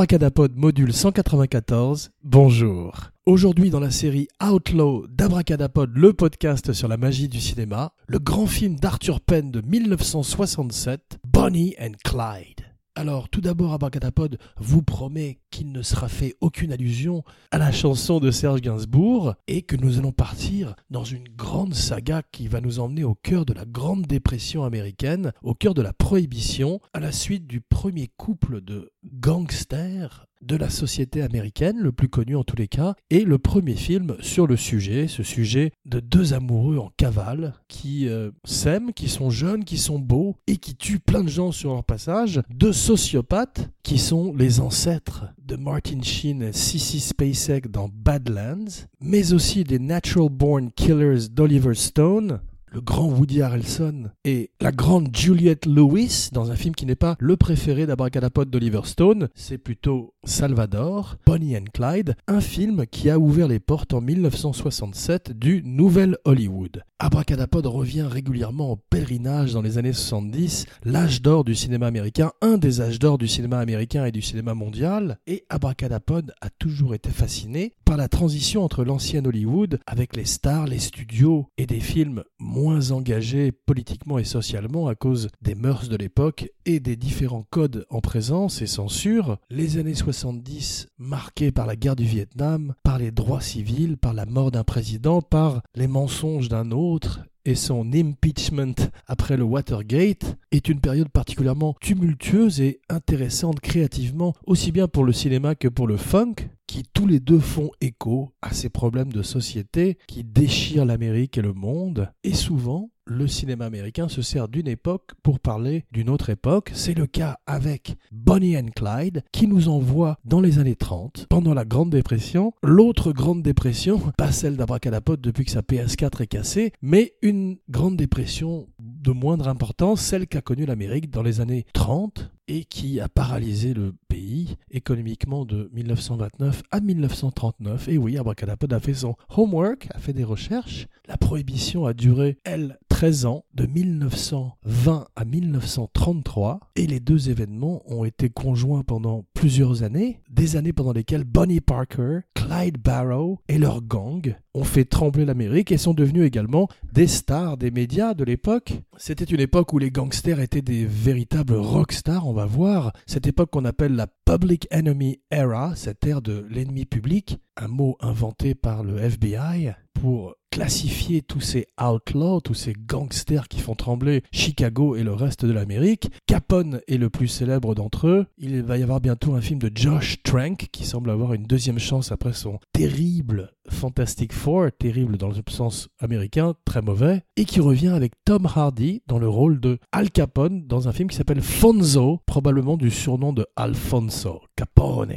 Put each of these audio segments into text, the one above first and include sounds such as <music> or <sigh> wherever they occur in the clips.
Abracadapod module 194, bonjour. Aujourd'hui dans la série Outlaw d'Abracadapod, le podcast sur la magie du cinéma, le grand film d'Arthur Penn de 1967, Bonnie and Clyde. Alors, tout d'abord, Abracadapod vous promet qu'il ne sera fait aucune allusion à la chanson de Serge Gainsbourg et que nous allons partir dans une grande saga qui va nous emmener au cœur de la Grande Dépression américaine, au cœur de la Prohibition, à la suite du premier couple de gangsters de la société américaine, le plus connu en tous les cas, et le premier film sur le sujet, ce sujet de deux amoureux en cavale qui euh, s'aiment, qui sont jeunes, qui sont beaux et qui tuent plein de gens sur leur passage, deux sociopathes qui sont les ancêtres de Martin Sheen et Sissy Spacek dans Badlands, mais aussi des Natural Born Killers d'Oliver Stone, le grand Woody Harrelson et la grande Juliette Lewis dans un film qui n'est pas le préféré d'Abracadapod d'Oliver Stone, c'est plutôt Salvador, Bonnie and Clyde, un film qui a ouvert les portes en 1967 du Nouvel Hollywood. Abracadapod revient régulièrement au pèlerinage dans les années 70, l'âge d'or du cinéma américain, un des âges d'or du cinéma américain et du cinéma mondial, et Abracadapod a toujours été fasciné par la transition entre l'ancien Hollywood avec les stars, les studios et des films engagés politiquement et socialement à cause des mœurs de l'époque et des différents codes en présence et censure, les années 70 marquées par la guerre du Vietnam, par les droits civils, par la mort d'un président, par les mensonges d'un autre, et son impeachment après le Watergate est une période particulièrement tumultueuse et intéressante créativement, aussi bien pour le cinéma que pour le funk, qui tous les deux font écho à ces problèmes de société qui déchirent l'Amérique et le monde, et souvent le cinéma américain se sert d'une époque pour parler d'une autre époque. C'est le cas avec Bonnie and Clyde, qui nous envoie dans les années 30, pendant la Grande Dépression. L'autre Grande Dépression, <laughs> pas celle d'Abracadapod depuis que sa PS4 est cassée, mais une Grande Dépression de moindre importance, celle qu'a connue l'Amérique dans les années 30 et qui a paralysé le pays économiquement de 1929 à 1939. Et oui, Abracadapod a fait son homework, a fait des recherches. La prohibition a duré, elle, 13 ans, de 1920 à 1933, et les deux événements ont été conjoints pendant plusieurs années, des années pendant lesquelles Bonnie Parker, Clyde Barrow et leur gang ont fait trembler l'Amérique et sont devenus également des stars des médias de l'époque. C'était une époque où les gangsters étaient des véritables rockstars, on va voir. Cette époque qu'on appelle la Public Enemy Era, cette ère de l'ennemi public, un mot inventé par le FBI pour classifier tous ces outlaws, tous ces gangsters qui font trembler Chicago et le reste de l'Amérique. Capone est le plus célèbre d'entre eux. Il va y avoir bientôt un film de Josh Trank qui semble avoir une deuxième chance après son terrible Fantastic Four, terrible dans le sens américain, très mauvais, et qui revient avec Tom Hardy dans le rôle de Al Capone dans un film qui s'appelle Fonzo, probablement du surnom de Alfonso Capone.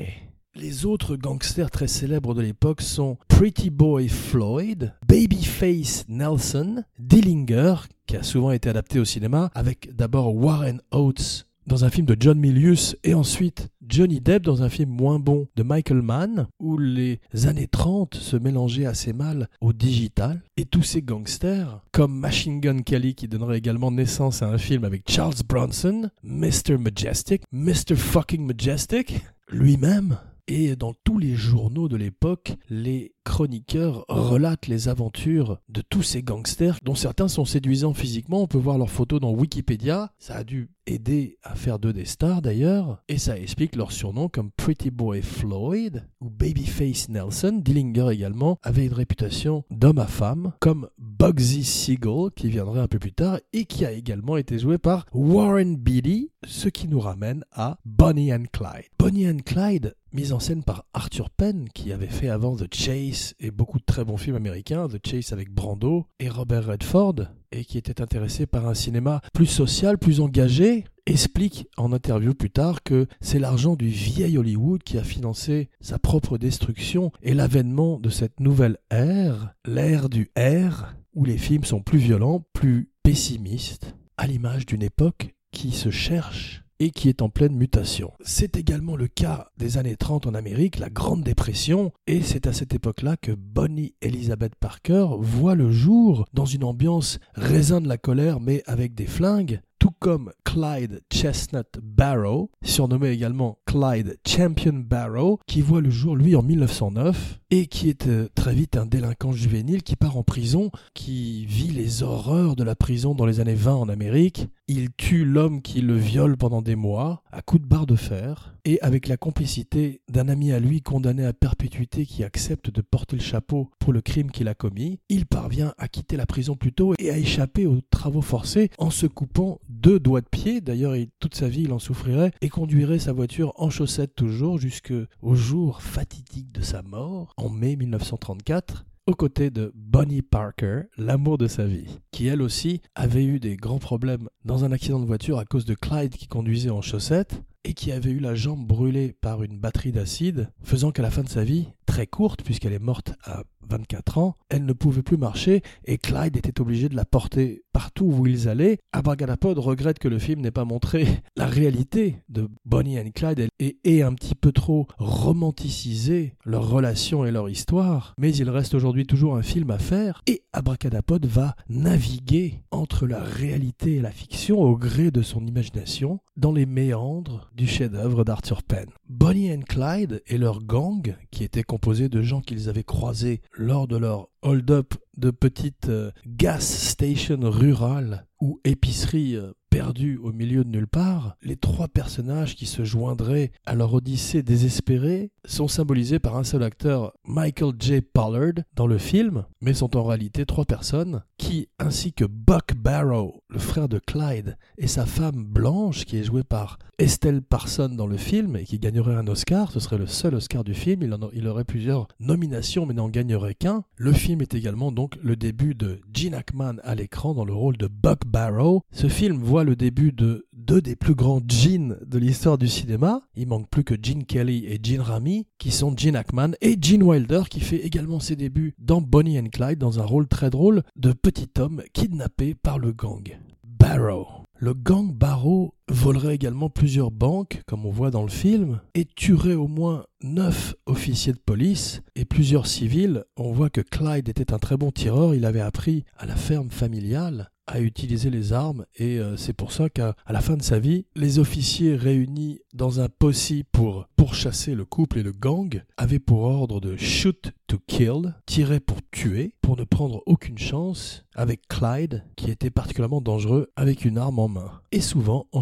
Les autres gangsters très célèbres de l'époque sont Pretty Boy Floyd, Babyface Nelson, Dillinger, qui a souvent été adapté au cinéma, avec d'abord Warren Oates dans un film de John Milius et ensuite Johnny Depp dans un film moins bon de Michael Mann où les années 30 se mélangeaient assez mal au digital et tous ces gangsters comme Machine Gun Kelly qui donnerait également naissance à un film avec Charles Bronson, Mr. Majestic, Mr. Fucking Majestic lui-même et dans tous les journaux de l'époque, les chroniqueurs relatent les aventures de tous ces gangsters, dont certains sont séduisants physiquement. On peut voir leurs photos dans Wikipédia. Ça a dû aider à faire d'eux des stars d'ailleurs. Et ça explique leurs surnoms comme Pretty Boy Floyd ou Babyface Nelson. Dillinger également avait une réputation d'homme à femme, comme Bugsy Siegel, qui viendrait un peu plus tard, et qui a également été joué par Warren Beatty, ce qui nous ramène à Bonnie and Clyde. Bonnie and Clyde, mise en scène par Arthur Penn, qui avait fait avant The Chase et beaucoup de très bons films américains, The Chase avec Brando et Robert Redford, et qui était intéressé par un cinéma plus social, plus engagé, explique en interview plus tard que c'est l'argent du vieil Hollywood qui a financé sa propre destruction et l'avènement de cette nouvelle ère, l'ère du R, où les films sont plus violents, plus pessimistes, à l'image d'une époque qui se cherche et qui est en pleine mutation. C'est également le cas des années 30 en Amérique, la Grande Dépression, et c'est à cette époque-là que Bonnie Elizabeth Parker voit le jour dans une ambiance raisin de la colère mais avec des flingues, tout comme Clyde Chestnut Barrow, surnommé également Clyde Champion Barrow, qui voit le jour lui en 1909 et qui est euh, très vite un délinquant juvénile qui part en prison, qui vit les horreurs de la prison dans les années 20 en Amérique. Il tue l'homme qui le viole pendant des mois à coups de barre de fer et avec la complicité d'un ami à lui condamné à perpétuité qui accepte de porter le chapeau pour le crime qu'il a commis, il parvient à quitter la prison plus tôt et à échapper aux travaux forcés en se coupant deux doigts de pied. D'ailleurs, toute sa vie, il en souffrirait et conduirait sa voiture en chaussettes toujours jusqu'au jour fatidique de sa mort en mai 1934 aux côtés de Bonnie Parker, l'amour de sa vie, qui elle aussi avait eu des grands problèmes dans un accident de voiture à cause de Clyde qui conduisait en chaussettes et qui avait eu la jambe brûlée par une batterie d'acide, faisant qu'à la fin de sa vie, très courte puisqu'elle est morte à 24 ans, elle ne pouvait plus marcher et Clyde était obligé de la porter partout où ils allaient. Abracadapod regrette que le film n'ait pas montré <laughs> la réalité de Bonnie et Clyde et ait un petit peu trop romanticisé leur relation et leur histoire, mais il reste aujourd'hui toujours un film à faire et Abracadapod va naviguer entre la réalité et la fiction au gré de son imagination dans les méandres du chef-d'œuvre d'Arthur Penn. Bonnie and Clyde et leur gang, qui était composé de gens qu'ils avaient croisés lors de leur hold-up de petites euh, gas stations rurales ou épiceries euh, perdues au milieu de nulle part, les trois personnages qui se joindraient à leur odyssée désespérée sont symbolisés par un seul acteur, Michael J. Pollard, dans le film, mais sont en réalité trois personnes qui, ainsi que Buck Barrow, le frère de Clyde, et sa femme Blanche, qui est jouée par Estelle Parson dans le film et qui gagnerait un Oscar, ce serait le seul Oscar du film, il, il aurait plusieurs nominations mais n'en gagnerait qu'un. Le film est également donc le début de Gene Hackman à l'écran dans le rôle de Buck Barrow. Ce film voit le début de deux des plus grands Gene de l'histoire du cinéma. Il manque plus que Gene Kelly et Gene Rami, qui sont Gene Hackman et Gene Wilder, qui fait également ses débuts dans Bonnie and Clyde dans un rôle très drôle de petit homme kidnappé par le gang. Barrow. Le gang Barrow volerait également plusieurs banques, comme on voit dans le film, et tuerait au moins neuf officiers de police et plusieurs civils. On voit que Clyde était un très bon tireur, il avait appris à la ferme familiale à utiliser les armes et euh, c'est pour ça qu'à la fin de sa vie, les officiers réunis dans un posse pour pourchasser le couple et le gang avaient pour ordre de shoot to kill, tirer pour tuer, pour ne prendre aucune chance avec Clyde qui était particulièrement dangereux avec une arme en main et souvent en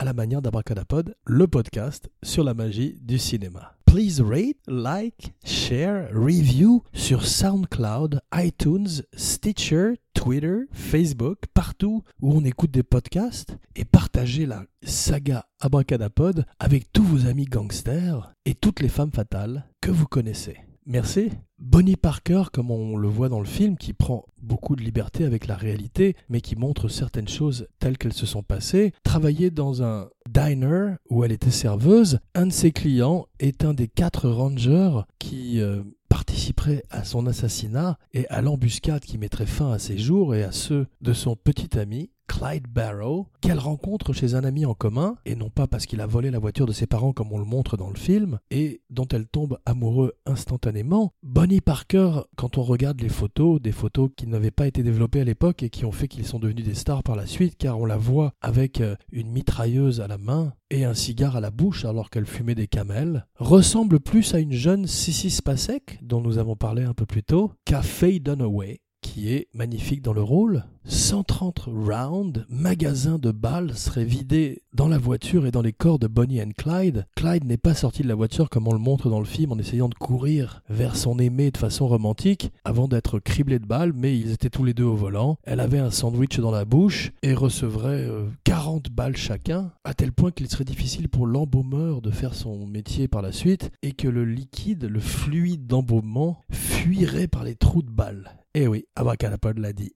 À la manière d'Abracadapod, le podcast sur la magie du cinéma. Please rate, like, share, review sur SoundCloud, iTunes, Stitcher, Twitter, Facebook, partout où on écoute des podcasts. Et partagez la saga Abracadapod avec tous vos amis gangsters et toutes les femmes fatales que vous connaissez. Merci. Bonnie Parker, comme on le voit dans le film, qui prend beaucoup de liberté avec la réalité, mais qui montre certaines choses telles qu'elles se sont passées, travaillait dans un diner où elle était serveuse. Un de ses clients est un des quatre rangers qui euh, participerait à son assassinat et à l'embuscade qui mettrait fin à ses jours et à ceux de son petit ami. Clyde Barrow, qu'elle rencontre chez un ami en commun, et non pas parce qu'il a volé la voiture de ses parents comme on le montre dans le film, et dont elle tombe amoureux instantanément. Bonnie Parker, quand on regarde les photos, des photos qui n'avaient pas été développées à l'époque et qui ont fait qu'ils sont devenus des stars par la suite, car on la voit avec euh, une mitrailleuse à la main et un cigare à la bouche alors qu'elle fumait des camels, ressemble plus à une jeune Sissy Spacek, dont nous avons parlé un peu plus tôt, qu'à Faye Dunaway, qui est magnifique dans le rôle. 130 rounds, magasin de balles seraient vidés dans la voiture et dans les corps de Bonnie and Clyde. Clyde n'est pas sorti de la voiture comme on le montre dans le film en essayant de courir vers son aimé de façon romantique avant d'être criblé de balles, mais ils étaient tous les deux au volant. Elle avait un sandwich dans la bouche et recevrait 40 euh, balles chacun, à tel point qu'il serait difficile pour l'embaumeur de faire son métier par la suite et que le liquide, le fluide d'embaumement, fuirait par les trous de balles. Eh oui, Abracadapod l'a dit.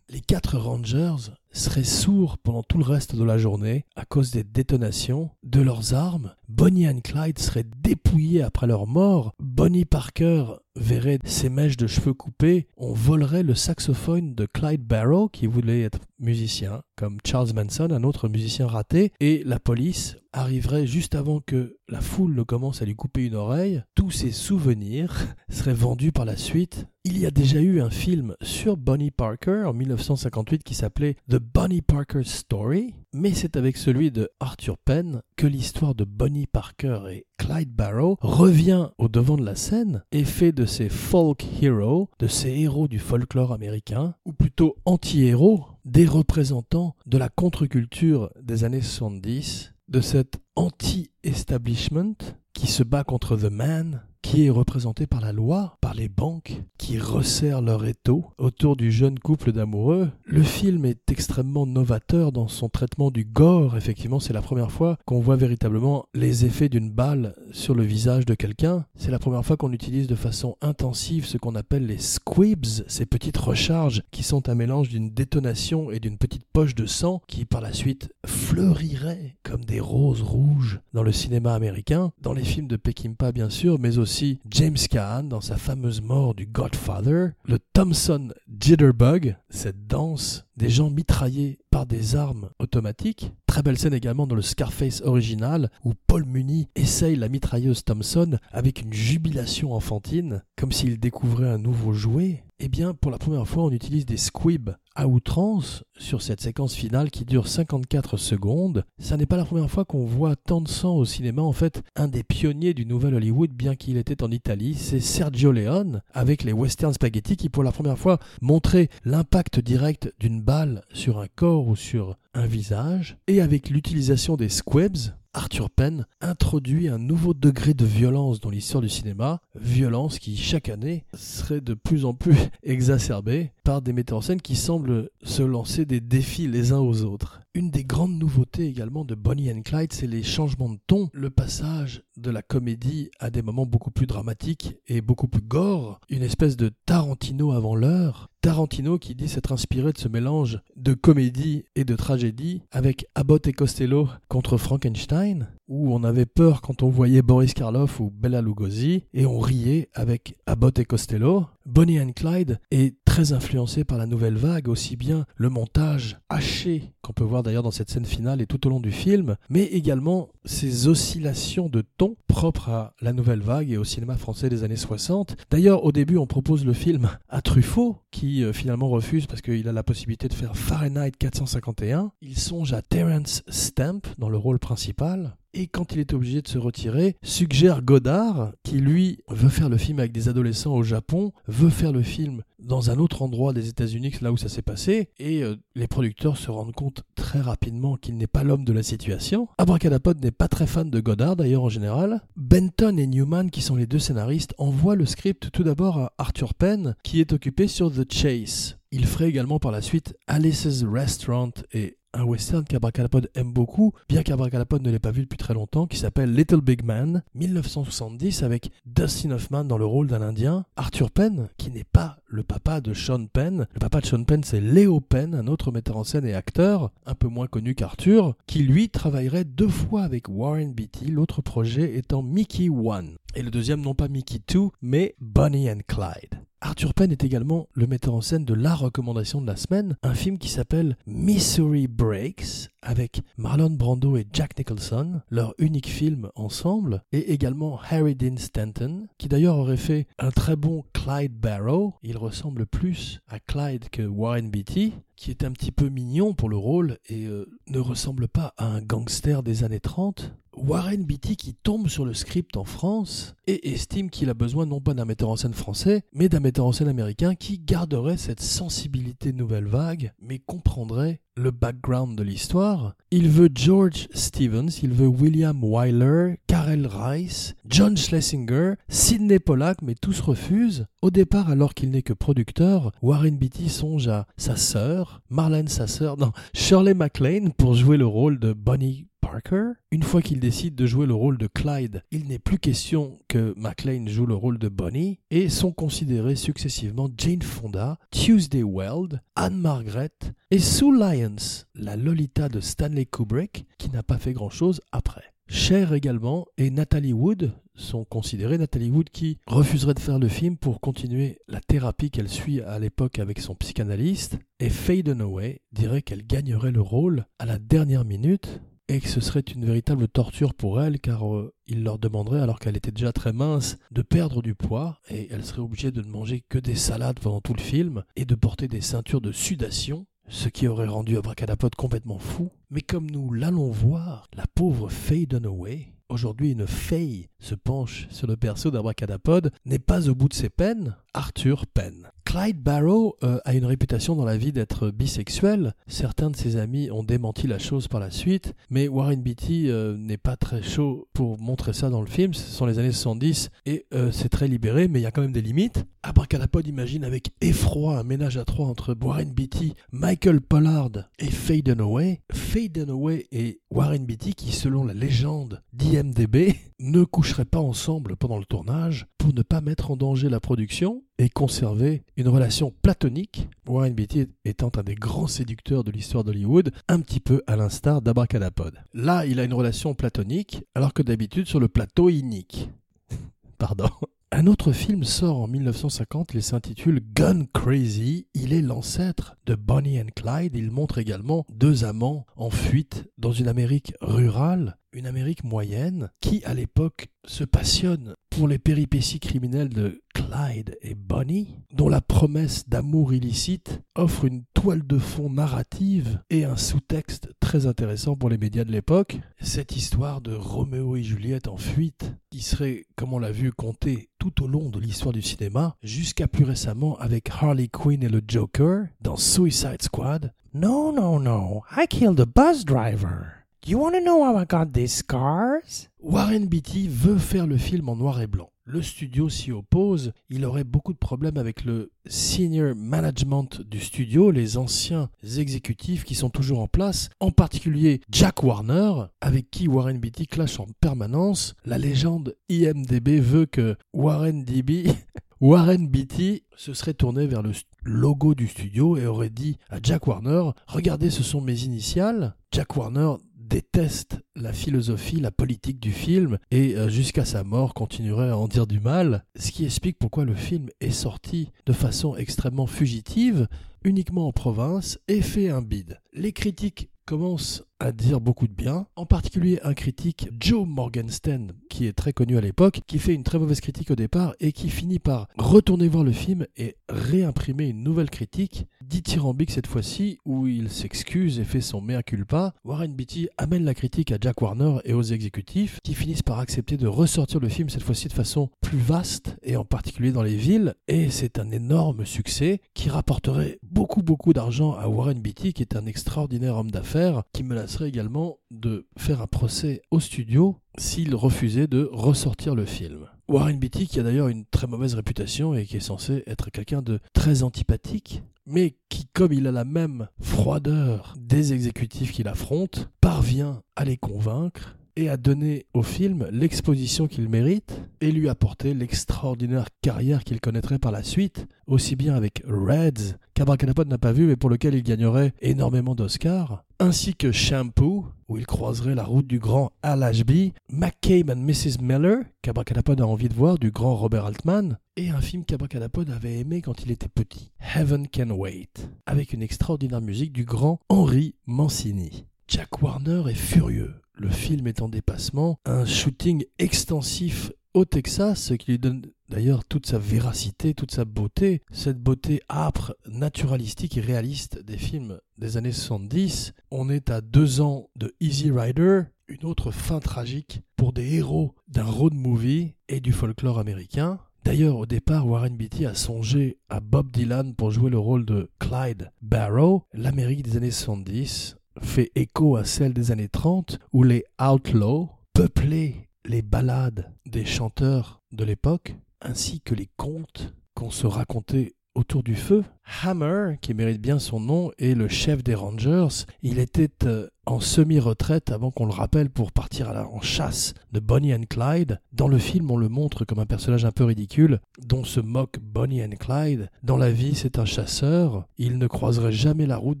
Les quatre Rangers seraient sourds pendant tout le reste de la journée à cause des détonations de leurs armes. Bonnie and Clyde seraient dépouillés après leur mort. Bonnie Parker verrait ses mèches de cheveux coupées, on volerait le saxophone de Clyde Barrow, qui voulait être musicien, comme Charles Manson, un autre musicien raté, et la police arriverait juste avant que la foule ne commence à lui couper une oreille. Tous ses souvenirs <laughs> seraient vendus par la suite. Il y a déjà eu un film sur Bonnie Parker en 1958 qui s'appelait The Bonnie Parker Story, mais c'est avec celui de Arthur Penn que l'histoire de Bonnie Parker et Clyde Barrow revient au devant de la scène et fait de ces folk heroes, de ces héros du folklore américain, ou plutôt anti-héros, des représentants de la contre-culture des années 70, de cet anti-establishment qui se bat contre The Man, qui est représenté par la loi, par les banques, qui resserrent leur étau autour du jeune couple d'amoureux. Le film est extrêmement novateur dans son traitement du gore. Effectivement, c'est la première fois qu'on voit véritablement les effets d'une balle sur le visage de quelqu'un. C'est la première fois qu'on utilise de façon intensive ce qu'on appelle les squibs, ces petites recharges qui sont un mélange d'une détonation et d'une petite poche de sang qui par la suite fleuriraient comme des roses rouges dans le cinéma américain, dans les films de Peckinpah bien sûr, mais aussi James Caan dans sa fameuse mort du Godfather, le Thompson Jitterbug, cette danse des gens mitraillés par des armes automatiques. Très belle scène également dans le Scarface original où Paul Muni essaye la mitrailleuse Thompson avec une jubilation enfantine, comme s'il découvrait un nouveau jouet. Eh bien, pour la première fois, on utilise des squibs à outrance sur cette séquence finale qui dure 54 secondes. Ça n'est pas la première fois qu'on voit tant de sang au cinéma. En fait, un des pionniers du nouvel Hollywood, bien qu'il était en Italie, c'est Sergio Leone avec les western spaghetti qui pour la première fois montraient l'impact direct d'une balle sur un corps ou sur un visage. Et avec l'utilisation des squibs, Arthur Penn introduit un nouveau degré de violence dans l'histoire du cinéma, violence qui chaque année serait de plus en plus <laughs> exacerbée par des metteurs en scène qui semblent se lancer des défis les uns aux autres. Une des grandes nouveautés également de Bonnie and Clyde, c'est les changements de ton, le passage de la comédie à des moments beaucoup plus dramatiques et beaucoup plus gore, une espèce de Tarantino avant l'heure. Tarantino qui dit s'être inspiré de ce mélange de comédie et de tragédie avec Abbott et Costello contre Frankenstein, où on avait peur quand on voyait Boris Karloff ou Bella Lugosi, et on riait avec Abbott et Costello. Bonnie and Clyde est très influencé par la nouvelle vague, aussi bien le montage haché qu'on peut voir d'ailleurs dans cette scène finale et tout au long du film, mais également ces oscillations de ton propres à la nouvelle vague et au cinéma français des années 60. D'ailleurs, au début, on propose le film à Truffaut, qui euh, finalement refuse parce qu'il a la possibilité de faire Fahrenheit 451. Il songe à Terence Stamp dans le rôle principal et quand il est obligé de se retirer, suggère Godard, qui lui veut faire le film avec des adolescents au Japon, veut faire le film dans un autre endroit des États-Unis là où ça s'est passé, et euh, les producteurs se rendent compte très rapidement qu'il n'est pas l'homme de la situation. Abracadapod n'est pas très fan de Godard d'ailleurs en général. Benton et Newman, qui sont les deux scénaristes, envoient le script tout d'abord à Arthur Penn, qui est occupé sur The Chase. Il ferait également par la suite Alice's Restaurant et un western qu'Abracadapod aime beaucoup, bien qu'Abracadapod ne l'ait pas vu depuis très longtemps, qui s'appelle Little Big Man, 1970, avec Dustin Hoffman dans le rôle d'un Indien, Arthur Penn, qui n'est pas le papa de Sean Penn. Le papa de Sean Penn, c'est Leo Penn, un autre metteur en scène et acteur, un peu moins connu qu'Arthur, qui lui travaillerait deux fois avec Warren Beatty, l'autre projet étant Mickey One. Et le deuxième, non pas Mickey 2, mais Bonnie and Clyde. Arthur Penn est également le metteur en scène de la recommandation de la semaine, un film qui s'appelle Missouri Breaks avec Marlon Brando et Jack Nicholson, leur unique film ensemble, et également Harry Dean Stanton, qui d'ailleurs aurait fait un très bon Clyde Barrow. Il ressemble plus à Clyde que Warren Beatty, qui est un petit peu mignon pour le rôle et euh, ne ressemble pas à un gangster des années 30. Warren Beatty qui tombe sur le script en France et estime qu'il a besoin non pas d'un metteur en scène français, mais d'un metteur en scène américain qui garderait cette sensibilité nouvelle vague, mais comprendrait le background de l'histoire. Il veut George Stevens, il veut William Wyler, Karel Rice, John Schlesinger, Sidney Pollack, mais tous refusent. Au départ, alors qu'il n'est que producteur, Warren Beatty songe à sa sœur, Marlène sa sœur, non, Shirley MacLaine pour jouer le rôle de Bonnie Parker. Une fois qu'il décide de jouer le rôle de Clyde, il n'est plus question que MacLaine joue le rôle de Bonnie et sont considérés successivement Jane Fonda, Tuesday Weld, Anne Margaret et Sue Lyons, la Lolita de Stanley Kubrick, qui n'a pas fait grand-chose après. Cher également et Natalie Wood sont considérés. Natalie Wood qui refuserait de faire le film pour continuer la thérapie qu'elle suit à l'époque avec son psychanalyste. Et Faye Dunaway dirait qu'elle gagnerait le rôle à la dernière minute et que ce serait une véritable torture pour elle car euh, il leur demanderait, alors qu'elle était déjà très mince, de perdre du poids et elle serait obligée de ne manger que des salades pendant tout le film et de porter des ceintures de sudation, ce qui aurait rendu Abracadapod complètement fou. Mais comme nous l'allons voir, la pauvre Faye Dunaway, aujourd'hui une Faye se penche sur le perso d'Abracadapod, n'est pas au bout de ses peines, Arthur Penn. Clyde Barrow euh, a une réputation dans la vie d'être bisexuel. Certains de ses amis ont démenti la chose par la suite, mais Warren Beatty euh, n'est pas très chaud pour montrer ça dans le film. Ce sont les années 70 et euh, c'est très libéré, mais il y a quand même des limites. Abracadapod imagine avec effroi un ménage à trois entre Warren Beatty, Michael Pollard et Faye Dunaway. Faye Dunaway et Warren Beatty, qui selon la légende d'IMDB, <laughs> ne coucheraient pas ensemble pendant le tournage pour ne pas mettre en danger la production et conserver une relation platonique, Warren Beatty étant un des grands séducteurs de l'histoire d'Hollywood, un petit peu à l'instar d'Abracadapod. Là, il a une relation platonique, alors que d'habitude sur le plateau inique. <laughs> Pardon. Un autre film sort en 1950, il s'intitule Gun Crazy. Il est l'ancêtre de Bonnie and Clyde. Il montre également deux amants en fuite dans une Amérique rurale, une Amérique moyenne, qui à l'époque se passionne pour les péripéties criminelles de Clyde et Bonnie, dont la promesse d'amour illicite offre une toile de fond narrative et un sous-texte très intéressant pour les médias de l'époque. Cette histoire de Roméo et Juliette en fuite, qui serait, comme on l'a vu, contée tout au long de l'histoire du cinéma, jusqu'à plus récemment avec Harley Quinn et le Joker dans Suicide Squad. No, no, no, I killed the bus driver. You wanna know how I got these scars? Warren Beatty veut faire le film en noir et blanc. Le studio s'y oppose. Il aurait beaucoup de problèmes avec le senior management du studio, les anciens exécutifs qui sont toujours en place, en particulier Jack Warner, avec qui Warren Beatty clash en permanence. La légende IMDB veut que Warren DB <laughs> Warren Beatty se serait tourné vers le logo du studio et aurait dit à Jack Warner Regardez, ce sont mes initiales. Jack Warner déteste la philosophie, la politique du film et euh, jusqu'à sa mort continuerait à en dire du mal, ce qui explique pourquoi le film est sorti de façon extrêmement fugitive, uniquement en province et fait un bide. Les critiques commencent à dire beaucoup de bien, en particulier un critique, Joe Morgenstern, qui est très connu à l'époque, qui fait une très mauvaise critique au départ et qui finit par retourner voir le film et réimprimer une nouvelle critique, dithyrambique cette fois-ci, où il s'excuse et fait son mea culpa. Warren Beatty amène la critique à Jack Warner et aux exécutifs, qui finissent par accepter de ressortir le film cette fois-ci de façon plus vaste, et en particulier dans les villes, et c'est un énorme succès qui rapporterait beaucoup beaucoup d'argent à Warren Beatty, qui est un extraordinaire homme d'affaires, qui me serait également de faire un procès au studio s'il refusait de ressortir le film. Warren Beatty, qui a d'ailleurs une très mauvaise réputation et qui est censé être quelqu'un de très antipathique, mais qui, comme il a la même froideur des exécutifs qu'il affronte, parvient à les convaincre et à donner au film l'exposition qu'il mérite et lui apporter l'extraordinaire carrière qu'il connaîtrait par la suite, aussi bien avec Reds, qu'Abracadapod n'a pas vu mais pour lequel il gagnerait énormément d'Oscars, ainsi que Shampoo, où il croiserait la route du grand Al Ashby, McCabe and Mrs. Miller, qu'Abracadapod a envie de voir, du grand Robert Altman, et un film qu'Abracadapod avait aimé quand il était petit, Heaven Can Wait, avec une extraordinaire musique du grand Henry Mancini. Jack Warner est furieux le film est en dépassement, un shooting extensif au Texas, ce qui lui donne d'ailleurs toute sa véracité, toute sa beauté, cette beauté âpre, naturalistique et réaliste des films des années 70. On est à deux ans de Easy Rider, une autre fin tragique pour des héros d'un road movie et du folklore américain. D'ailleurs, au départ, Warren Beatty a songé à Bob Dylan pour jouer le rôle de Clyde Barrow. L'Amérique des années 70 fait écho à celle des années 30 où les outlaws peuplaient les ballades des chanteurs de l'époque ainsi que les contes qu'on se racontait autour du feu. Hammer, qui mérite bien son nom, est le chef des Rangers. Il était euh, en semi-retraite avant qu'on le rappelle pour partir en chasse de Bonnie and Clyde. Dans le film, on le montre comme un personnage un peu ridicule, dont se moque Bonnie and Clyde. Dans la vie, c'est un chasseur. Il ne croiserait jamais la route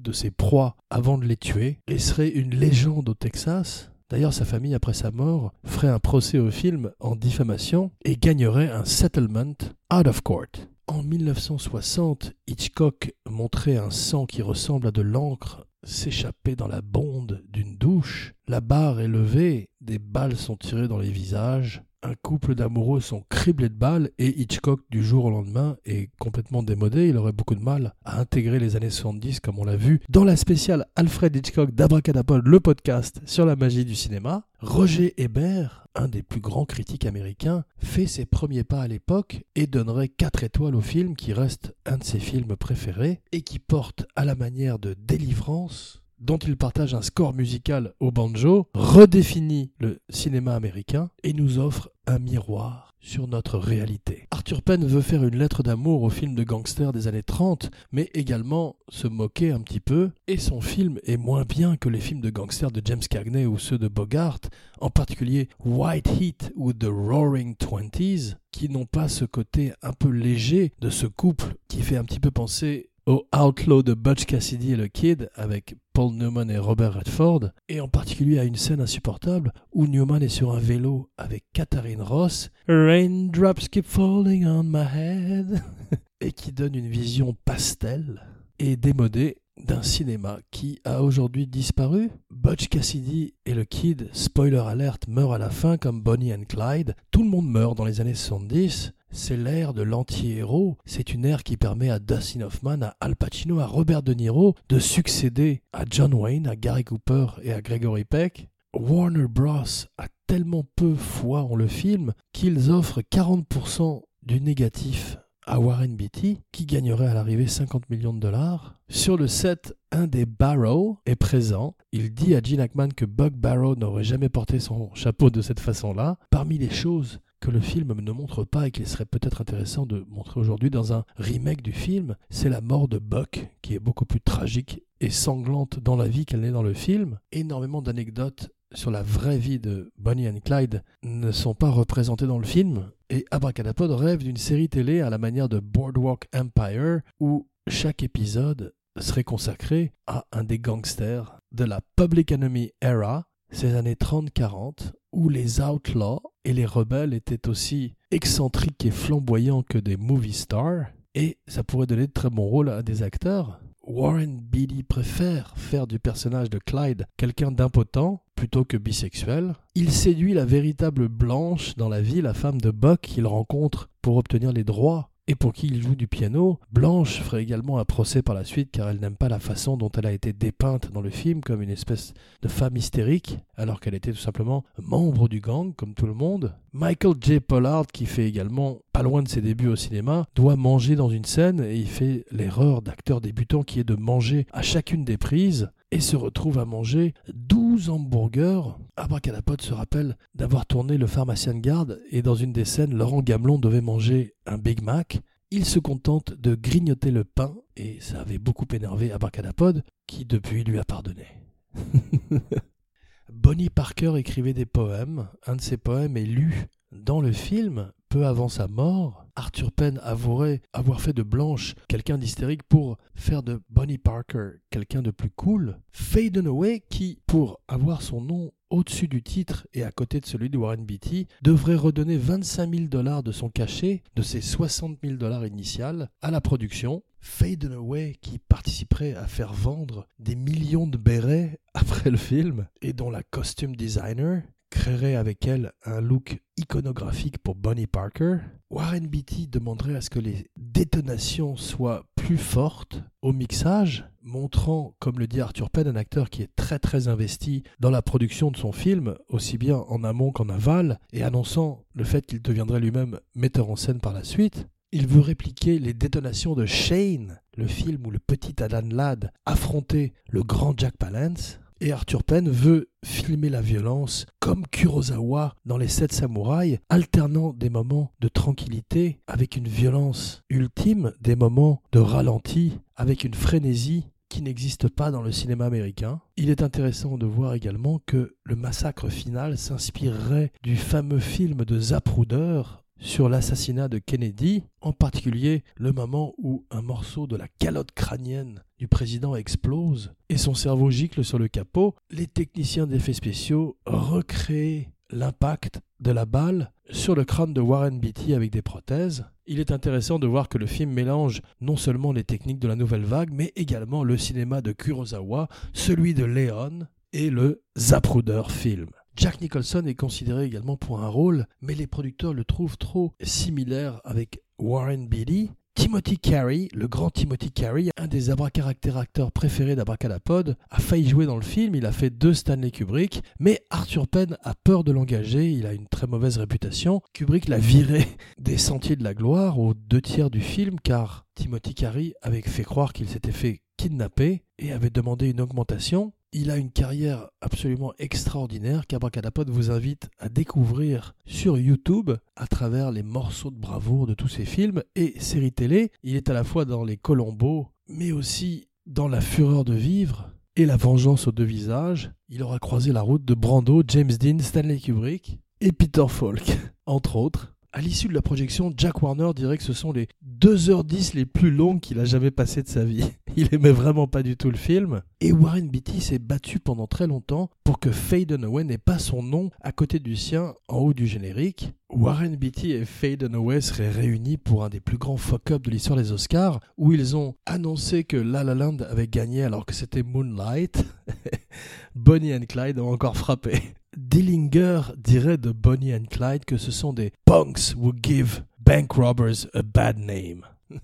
de ses proies avant de les tuer et serait une légende au Texas D'ailleurs, sa famille, après sa mort, ferait un procès au film en diffamation et gagnerait un settlement out of court. En 1960, Hitchcock montrait un sang qui ressemble à de l'encre s'échapper dans la bonde d'une douche. La barre est levée, des balles sont tirées dans les visages, un couple d'amoureux sont criblés de balles et Hitchcock du jour au lendemain est complètement démodé, il aurait beaucoup de mal à intégrer les années 70 comme on l'a vu dans la spéciale Alfred Hitchcock d'Abracadapod, le podcast sur la magie du cinéma. Roger Hébert, un des plus grands critiques américains, fait ses premiers pas à l'époque et donnerait 4 étoiles au film qui reste un de ses films préférés et qui porte à la manière de Délivrance dont il partage un score musical au banjo, redéfinit le cinéma américain et nous offre un miroir sur notre réalité. Arthur Penn veut faire une lettre d'amour au film de gangsters des années 30, mais également se moquer un petit peu, et son film est moins bien que les films de gangsters de James Cagney ou ceux de Bogart, en particulier White Heat ou The Roaring Twenties, qui n'ont pas ce côté un peu léger de ce couple qui fait un petit peu penser au Outlaw de Butch Cassidy et le Kid avec Paul Newman et Robert Redford, et en particulier à une scène insupportable où Newman est sur un vélo avec Katharine Ross, Raindrops keep falling on my head, <laughs> et qui donne une vision pastel et démodée d'un cinéma qui a aujourd'hui disparu. Butch Cassidy et le Kid, spoiler alert, meurent à la fin comme Bonnie and Clyde. Tout le monde meurt dans les années 70. C'est l'ère de l'anti-héros. C'est une ère qui permet à Dustin Hoffman, à Al Pacino, à Robert De Niro de succéder à John Wayne, à Gary Cooper et à Gregory Peck. Warner Bros. a tellement peu foi en le film qu'ils offrent 40% du négatif à Warren Beatty, qui gagnerait à l'arrivée 50 millions de dollars. Sur le set, un des Barrow est présent. Il dit à Gene Hackman que Buck Barrow n'aurait jamais porté son chapeau de cette façon-là. Parmi les choses que le film ne montre pas et qu'il serait peut-être intéressant de montrer aujourd'hui dans un remake du film, c'est la mort de Buck, qui est beaucoup plus tragique et sanglante dans la vie qu'elle n'est dans le film. Énormément d'anecdotes sur la vraie vie de Bonnie and Clyde ne sont pas représentées dans le film, et Abracadapod rêve d'une série télé à la manière de Boardwalk Empire, où chaque épisode serait consacré à un des gangsters de la Public Enemy Era, ces années 30-40, où les outlaws et les rebelles étaient aussi excentriques et flamboyants que des movie stars, et ça pourrait donner de très bons rôles à des acteurs. Warren Beatty préfère faire du personnage de Clyde quelqu'un d'impotent plutôt que bisexuel. Il séduit la véritable Blanche dans la vie, la femme de Buck qu'il rencontre pour obtenir les droits et pour qui il joue du piano. Blanche ferait également un procès par la suite car elle n'aime pas la façon dont elle a été dépeinte dans le film comme une espèce de femme hystérique alors qu'elle était tout simplement membre du gang comme tout le monde. Michael J. Pollard qui fait également pas loin de ses débuts au cinéma doit manger dans une scène et il fait l'erreur d'acteur débutant qui est de manger à chacune des prises et se retrouve à manger 12 hamburgers. Abracadapod se rappelle d'avoir tourné le pharmacien de garde et dans une des scènes, Laurent Gamelon devait manger un Big Mac. Il se contente de grignoter le pain et ça avait beaucoup énervé Abracadapod qui depuis lui a pardonné. <laughs> Bonnie Parker écrivait des poèmes. Un de ses poèmes est lu dans le film peu avant sa mort. Arthur Penn avouerait avoir fait de Blanche quelqu'un d'hystérique pour faire de Bonnie Parker quelqu'un de plus cool. Faye Dunaway, qui, pour avoir son nom au-dessus du titre et à côté de celui de Warren Beatty, devrait redonner 25 000 dollars de son cachet, de ses 60 000 dollars initiales, à la production. Faye Dunaway, qui participerait à faire vendre des millions de bérets <laughs> après le film, et dont la costume designer créerait avec elle un look iconographique pour Bonnie Parker. Warren Beatty demanderait à ce que les détonations soient plus fortes au mixage, montrant, comme le dit Arthur Penn, un acteur qui est très très investi dans la production de son film, aussi bien en amont qu'en aval, et annonçant le fait qu'il deviendrait lui-même metteur en scène par la suite. Il veut répliquer les détonations de Shane, le film où le petit Adam Ladd affrontait le grand Jack Palance, et Arthur Penn veut filmer la violence comme Kurosawa dans Les Sept Samouraïs, alternant des moments de tranquillité avec une violence ultime, des moments de ralenti avec une frénésie qui n'existe pas dans le cinéma américain. Il est intéressant de voir également que le massacre final s'inspirerait du fameux film de Zapruder sur l'assassinat de Kennedy, en particulier le moment où un morceau de la calotte crânienne du président explose et son cerveau gicle sur le capot, les techniciens d'effets spéciaux recréent l'impact de la balle sur le crâne de Warren Beatty avec des prothèses. Il est intéressant de voir que le film mélange non seulement les techniques de la nouvelle vague, mais également le cinéma de Kurosawa, celui de Léon et le Zapruder film. Jack Nicholson est considéré également pour un rôle, mais les producteurs le trouvent trop similaire avec Warren Beatty Timothy Carey, le grand Timothy Carey, un des abracaractères acteurs préférés d'Abracadapod, a failli jouer dans le film, il a fait deux Stanley Kubrick, mais Arthur Penn a peur de l'engager, il a une très mauvaise réputation. Kubrick l'a viré <laughs> des sentiers de la gloire aux deux tiers du film car Timothy Carey avait fait croire qu'il s'était fait kidnapper et avait demandé une augmentation. Il a une carrière absolument extraordinaire qu'Abracadapod vous invite à découvrir sur YouTube à travers les morceaux de bravoure de tous ses films et séries télé. Il est à la fois dans les Colombos, mais aussi dans La fureur de vivre et La vengeance aux deux visages. Il aura croisé la route de Brando, James Dean, Stanley Kubrick et Peter Falk, <laughs> entre autres. À l'issue de la projection, Jack Warner dirait que ce sont les 2h10 les plus longues qu'il a jamais passées de sa vie. <laughs> Il aimait vraiment pas du tout le film. Et Warren Beatty s'est battu pendant très longtemps pour que Faye Dunaway n'ait pas son nom à côté du sien en haut du générique. Warren Beatty et Faye Dunaway seraient réunis pour un des plus grands fuck-up de l'histoire des Oscars, où ils ont annoncé que La La Land avait gagné alors que c'était Moonlight. <laughs> Bonnie and Clyde ont encore frappé. Dillinger dirait de Bonnie and Clyde que ce sont des punks who give bank robbers a bad name. <laughs>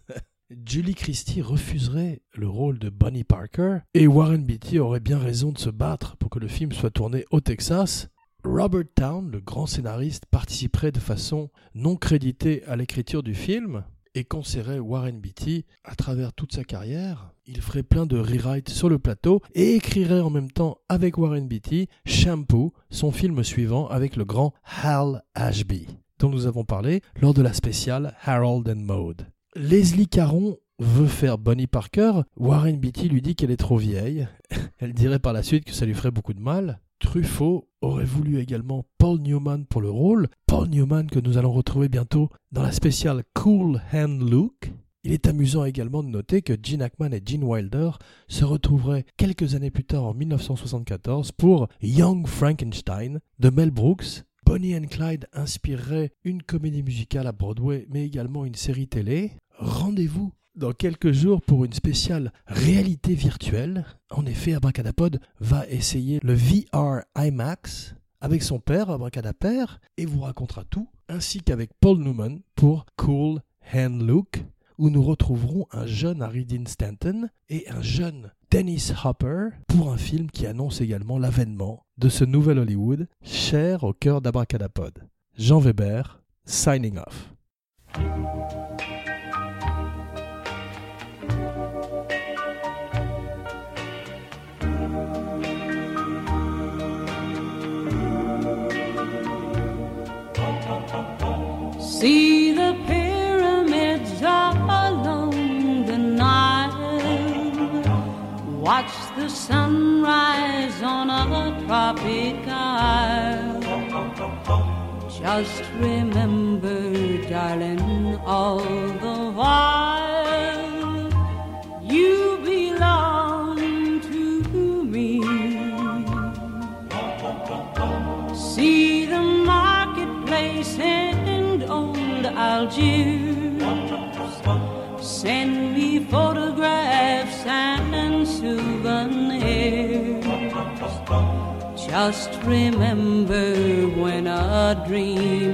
Julie Christie refuserait le rôle de Bonnie Parker et Warren Beatty aurait bien raison de se battre pour que le film soit tourné au Texas. Robert Town, le grand scénariste, participerait de façon non créditée à l'écriture du film et conseillerait Warren Beatty à travers toute sa carrière. Il ferait plein de rewrites sur le plateau et écrirait en même temps avec Warren Beatty Shampoo, son film suivant avec le grand Hal Ashby, dont nous avons parlé lors de la spéciale Harold and Maude. Leslie Caron veut faire Bonnie Parker, Warren Beatty lui dit qu'elle est trop vieille. <laughs> Elle dirait par la suite que ça lui ferait beaucoup de mal. Truffaut aurait voulu également Paul Newman pour le rôle, Paul Newman que nous allons retrouver bientôt dans la spéciale Cool Hand Luke. Il est amusant également de noter que Gene Hackman et Gene Wilder se retrouveraient quelques années plus tard en 1974 pour Young Frankenstein de Mel Brooks. Bonnie and Clyde inspirerait une comédie musicale à Broadway mais également une série télé. Rendez-vous dans quelques jours pour une spéciale réalité virtuelle. En effet, Abracadapod va essayer le VR IMAX avec son père, Abracadapère, et vous racontera tout, ainsi qu'avec Paul Newman pour Cool Hand Look, où nous retrouverons un jeune Harry Dean Stanton et un jeune Dennis Hopper pour un film qui annonce également l'avènement de ce nouvel Hollywood, cher au cœur d'Abracadapod. Jean Weber, signing off. See the pyramids along the Nile. Watch the sunrise on a tropic isle. Just remember, darling, all the while Just remember when a dream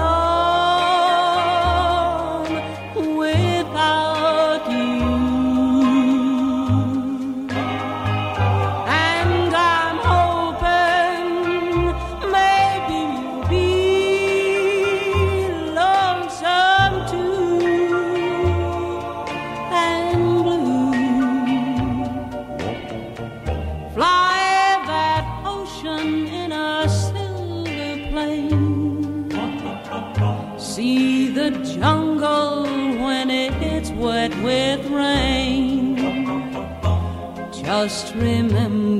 Just remember